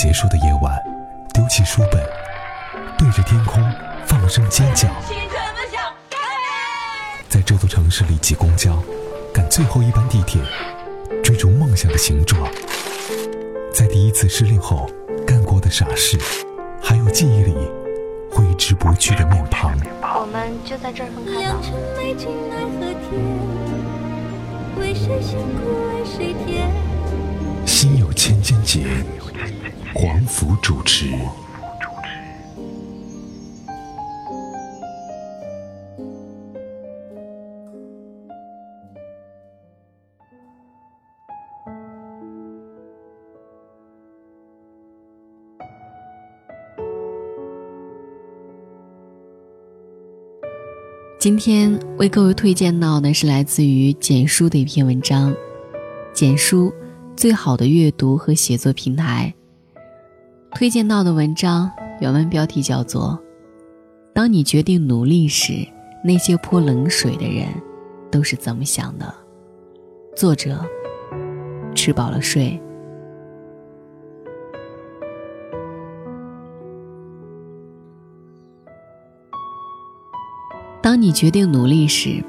结束的夜晚，丢弃书本，对着天空放声尖叫。在这座城市里挤公交，赶最后一班地铁，追逐梦想的形状。在第一次失恋后干过的傻事，还有记忆里挥之不去的面庞。我们就在这儿分开吧。心有千千结，黄甫主持。今天为各位推荐到的是来自于简书的一篇文章，《简书最好的阅读和写作平台》。推荐到的文章原文标题叫做《当你决定努力时，那些泼冷水的人都是怎么想的》。作者：吃饱了睡。当你决定努力时，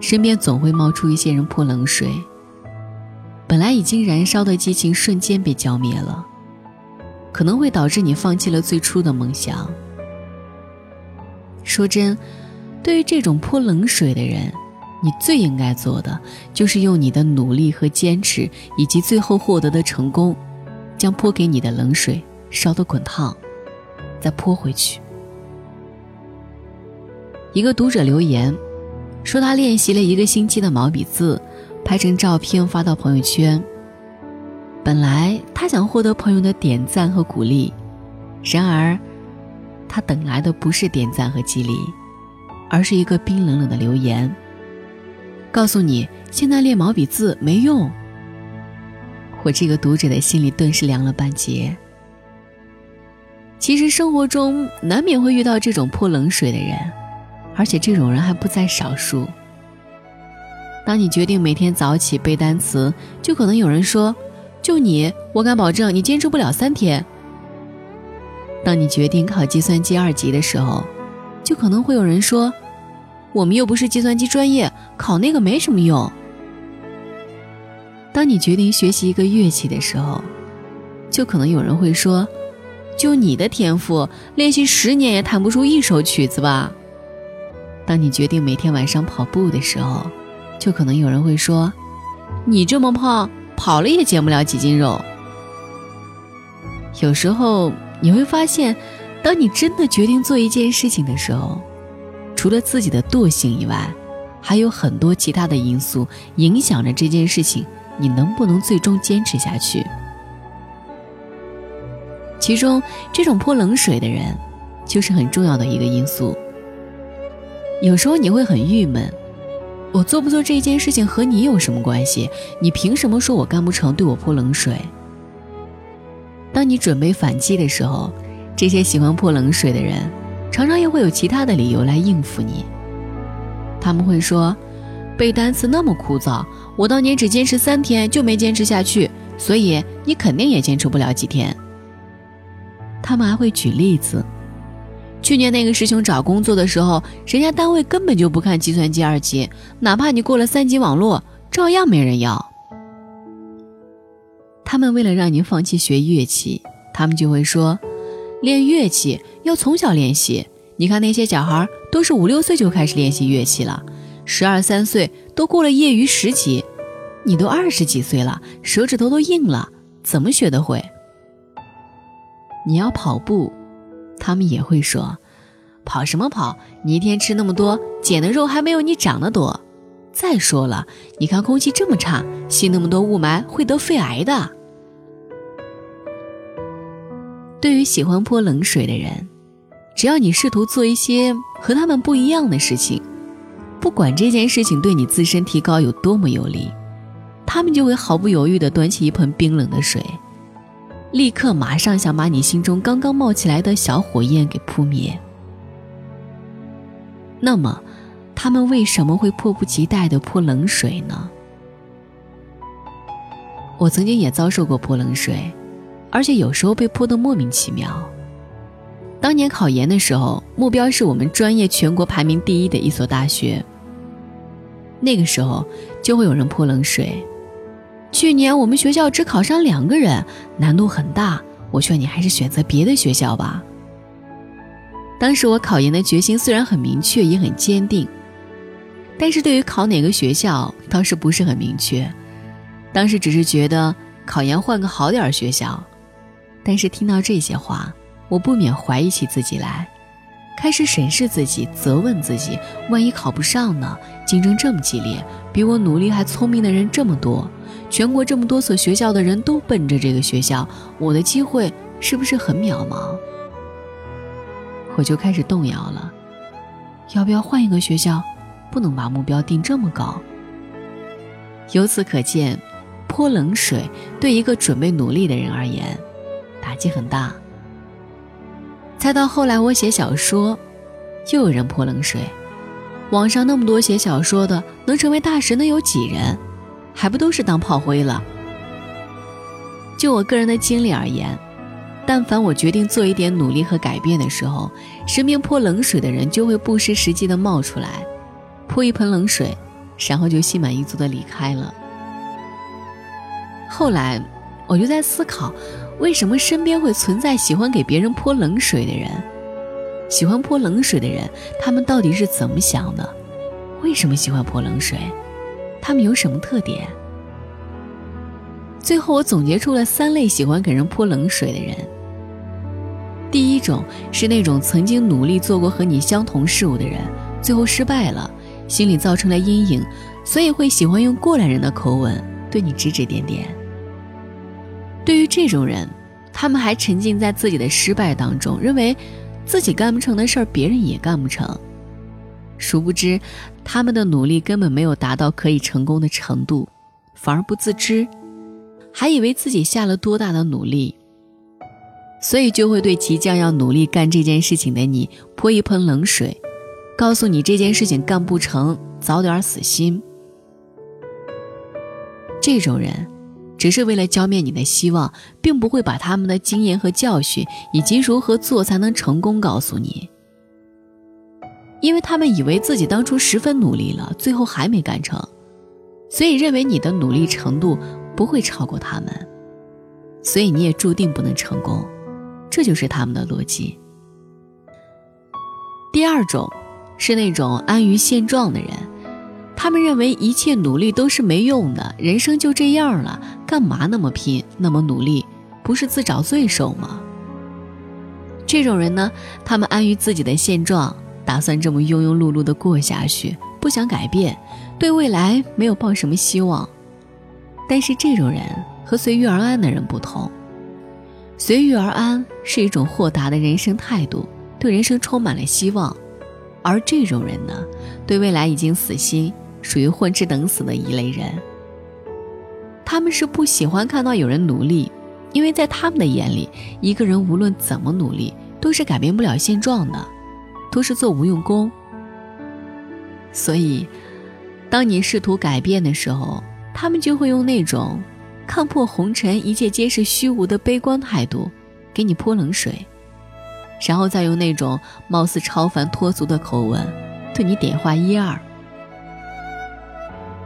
身边总会冒出一些人泼冷水。本来已经燃烧的激情瞬间被浇灭了，可能会导致你放弃了最初的梦想。说真，对于这种泼冷水的人，你最应该做的就是用你的努力和坚持，以及最后获得的成功，将泼给你的冷水烧得滚烫，再泼回去。一个读者留言，说他练习了一个星期的毛笔字，拍成照片发到朋友圈。本来他想获得朋友的点赞和鼓励，然而，他等来的不是点赞和激励，而是一个冰冷冷的留言，告诉你现在练毛笔字没用。我这个读者的心里顿时凉了半截。其实生活中难免会遇到这种泼冷水的人。而且这种人还不在少数。当你决定每天早起背单词，就可能有人说：“就你，我敢保证你坚持不了三天。”当你决定考计算机二级的时候，就可能会有人说：“我们又不是计算机专业，考那个没什么用。”当你决定学习一个乐器的时候，就可能有人会说：“就你的天赋，练习十年也弹不出一首曲子吧。”当你决定每天晚上跑步的时候，就可能有人会说：“你这么胖，跑了也减不了几斤肉。”有时候你会发现，当你真的决定做一件事情的时候，除了自己的惰性以外，还有很多其他的因素影响着这件事情你能不能最终坚持下去。其中，这种泼冷水的人，就是很重要的一个因素。有时候你会很郁闷，我做不做这件事情和你有什么关系？你凭什么说我干不成，对我泼冷水？当你准备反击的时候，这些喜欢泼冷水的人，常常又会有其他的理由来应付你。他们会说，背单词那么枯燥，我当年只坚持三天就没坚持下去，所以你肯定也坚持不了几天。他们还会举例子。去年那个师兄找工作的时候，人家单位根本就不看计算机二级，哪怕你过了三级网络，照样没人要。他们为了让您放弃学乐器，他们就会说，练乐器要从小练习。你看那些小孩都是五六岁就开始练习乐器了，十二三岁都过了业余十级，你都二十几岁了，手指头都硬了，怎么学得会？你要跑步。他们也会说：“跑什么跑？你一天吃那么多，减的肉还没有你长得多。再说了，你看空气这么差，吸那么多雾霾会得肺癌的。”对于喜欢泼冷水的人，只要你试图做一些和他们不一样的事情，不管这件事情对你自身提高有多么有利，他们就会毫不犹豫地端起一盆冰冷的水。立刻马上想把你心中刚刚冒起来的小火焰给扑灭。那么，他们为什么会迫不及待的泼冷水呢？我曾经也遭受过泼冷水，而且有时候被泼得莫名其妙。当年考研的时候，目标是我们专业全国排名第一的一所大学。那个时候就会有人泼冷水。去年我们学校只考上两个人，难度很大，我劝你还是选择别的学校吧。当时我考研的决心虽然很明确，也很坚定，但是对于考哪个学校倒是不是很明确。当时只是觉得考研换个好点儿学校，但是听到这些话，我不免怀疑起自己来，开始审视自己，责问自己：万一考不上呢？竞争这么激烈，比我努力还聪明的人这么多，全国这么多所学校的人都奔着这个学校，我的机会是不是很渺茫？我就开始动摇了，要不要换一个学校？不能把目标定这么高。由此可见，泼冷水对一个准备努力的人而言，打击很大。再到后来，我写小说，又有人泼冷水。网上那么多写小说的，能成为大神的有几人？还不都是当炮灰了？就我个人的经历而言。但凡我决定做一点努力和改变的时候，身边泼冷水的人就会不失时机的冒出来，泼一盆冷水，然后就心满意足的离开了。后来，我就在思考，为什么身边会存在喜欢给别人泼冷水的人？喜欢泼冷水的人，他们到底是怎么想的？为什么喜欢泼冷水？他们有什么特点？最后，我总结出了三类喜欢给人泼冷水的人。第一种是那种曾经努力做过和你相同事物的人，最后失败了，心里造成了阴影，所以会喜欢用过来人的口吻对你指指点点。对于这种人，他们还沉浸在自己的失败当中，认为自己干不成的事儿，别人也干不成。殊不知，他们的努力根本没有达到可以成功的程度，反而不自知。还以为自己下了多大的努力，所以就会对即将要努力干这件事情的你泼一盆冷水，告诉你这件事情干不成，早点死心。这种人，只是为了浇灭你的希望，并不会把他们的经验和教训以及如何做才能成功告诉你，因为他们以为自己当初十分努力了，最后还没干成，所以认为你的努力程度。不会超过他们，所以你也注定不能成功，这就是他们的逻辑。第二种是那种安于现状的人，他们认为一切努力都是没用的，人生就这样了，干嘛那么拼，那么努力，不是自找罪受吗？这种人呢，他们安于自己的现状，打算这么庸庸碌碌的过下去，不想改变，对未来没有抱什么希望。但是这种人和随遇而安的人不同，随遇而安是一种豁达的人生态度，对人生充满了希望；而这种人呢，对未来已经死心，属于混吃等死的一类人。他们是不喜欢看到有人努力，因为在他们的眼里，一个人无论怎么努力，都是改变不了现状的，都是做无用功。所以，当你试图改变的时候，他们就会用那种看破红尘、一切皆是虚无的悲观态度，给你泼冷水，然后再用那种貌似超凡脱俗的口吻，对你点化一二。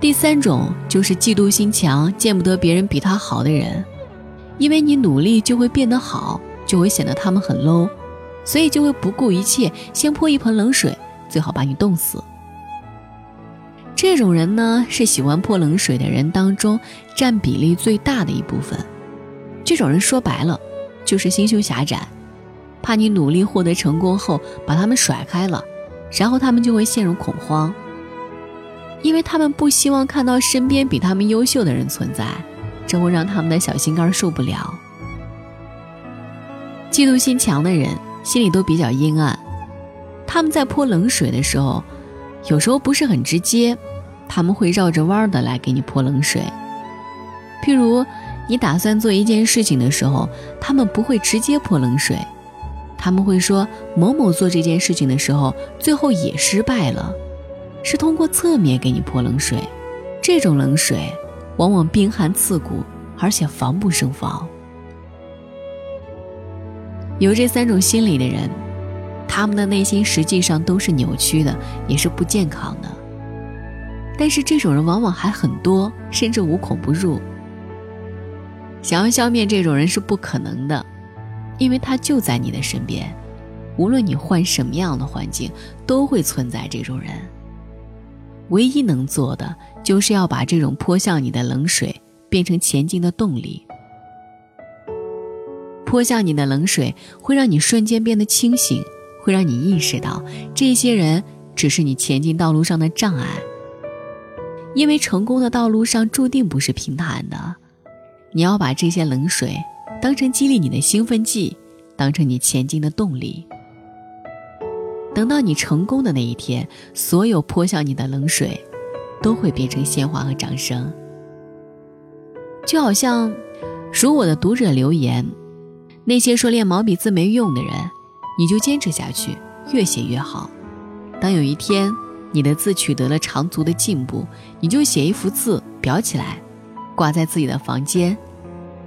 第三种就是嫉妒心强、见不得别人比他好的人，因为你努力就会变得好，就会显得他们很 low，所以就会不顾一切，先泼一盆冷水，最好把你冻死。这种人呢，是喜欢泼冷水的人当中占比例最大的一部分。这种人说白了，就是心胸狭窄，怕你努力获得成功后把他们甩开了，然后他们就会陷入恐慌，因为他们不希望看到身边比他们优秀的人存在，这会让他们的小心肝受不了。嫉妒心强的人心里都比较阴暗，他们在泼冷水的时候，有时候不是很直接。他们会绕着弯儿的来给你泼冷水，譬如你打算做一件事情的时候，他们不会直接泼冷水，他们会说某某做这件事情的时候最后也失败了，是通过侧面给你泼冷水。这种冷水往往冰寒刺骨，而且防不胜防。有这三种心理的人，他们的内心实际上都是扭曲的，也是不健康的。但是这种人往往还很多，甚至无孔不入。想要消灭这种人是不可能的，因为他就在你的身边，无论你换什么样的环境，都会存在这种人。唯一能做的，就是要把这种泼向你的冷水变成前进的动力。泼向你的冷水会让你瞬间变得清醒，会让你意识到这些人只是你前进道路上的障碍。因为成功的道路上注定不是平坦的，你要把这些冷水当成激励你的兴奋剂，当成你前进的动力。等到你成功的那一天，所有泼向你的冷水，都会变成鲜花和掌声。就好像，如我的读者留言，那些说练毛笔字没用的人，你就坚持下去，越写越好。当有一天，你的字取得了长足的进步，你就写一幅字裱起来，挂在自己的房间，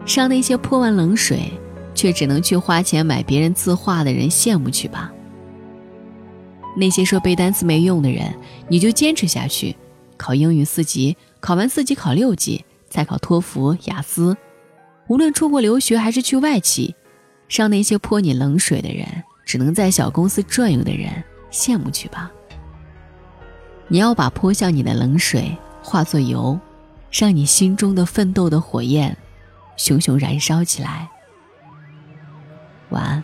让那些泼完冷水却只能去花钱买别人字画的人羡慕去吧。那些说背单词没用的人，你就坚持下去，考英语四级，考完四级考六级，再考托福、雅思。无论出国留学还是去外企，让那些泼你冷水的人，只能在小公司转悠的人羡慕去吧。你要把泼向你的冷水化作油，让你心中的奋斗的火焰熊熊燃烧起来。晚安。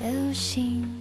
流星。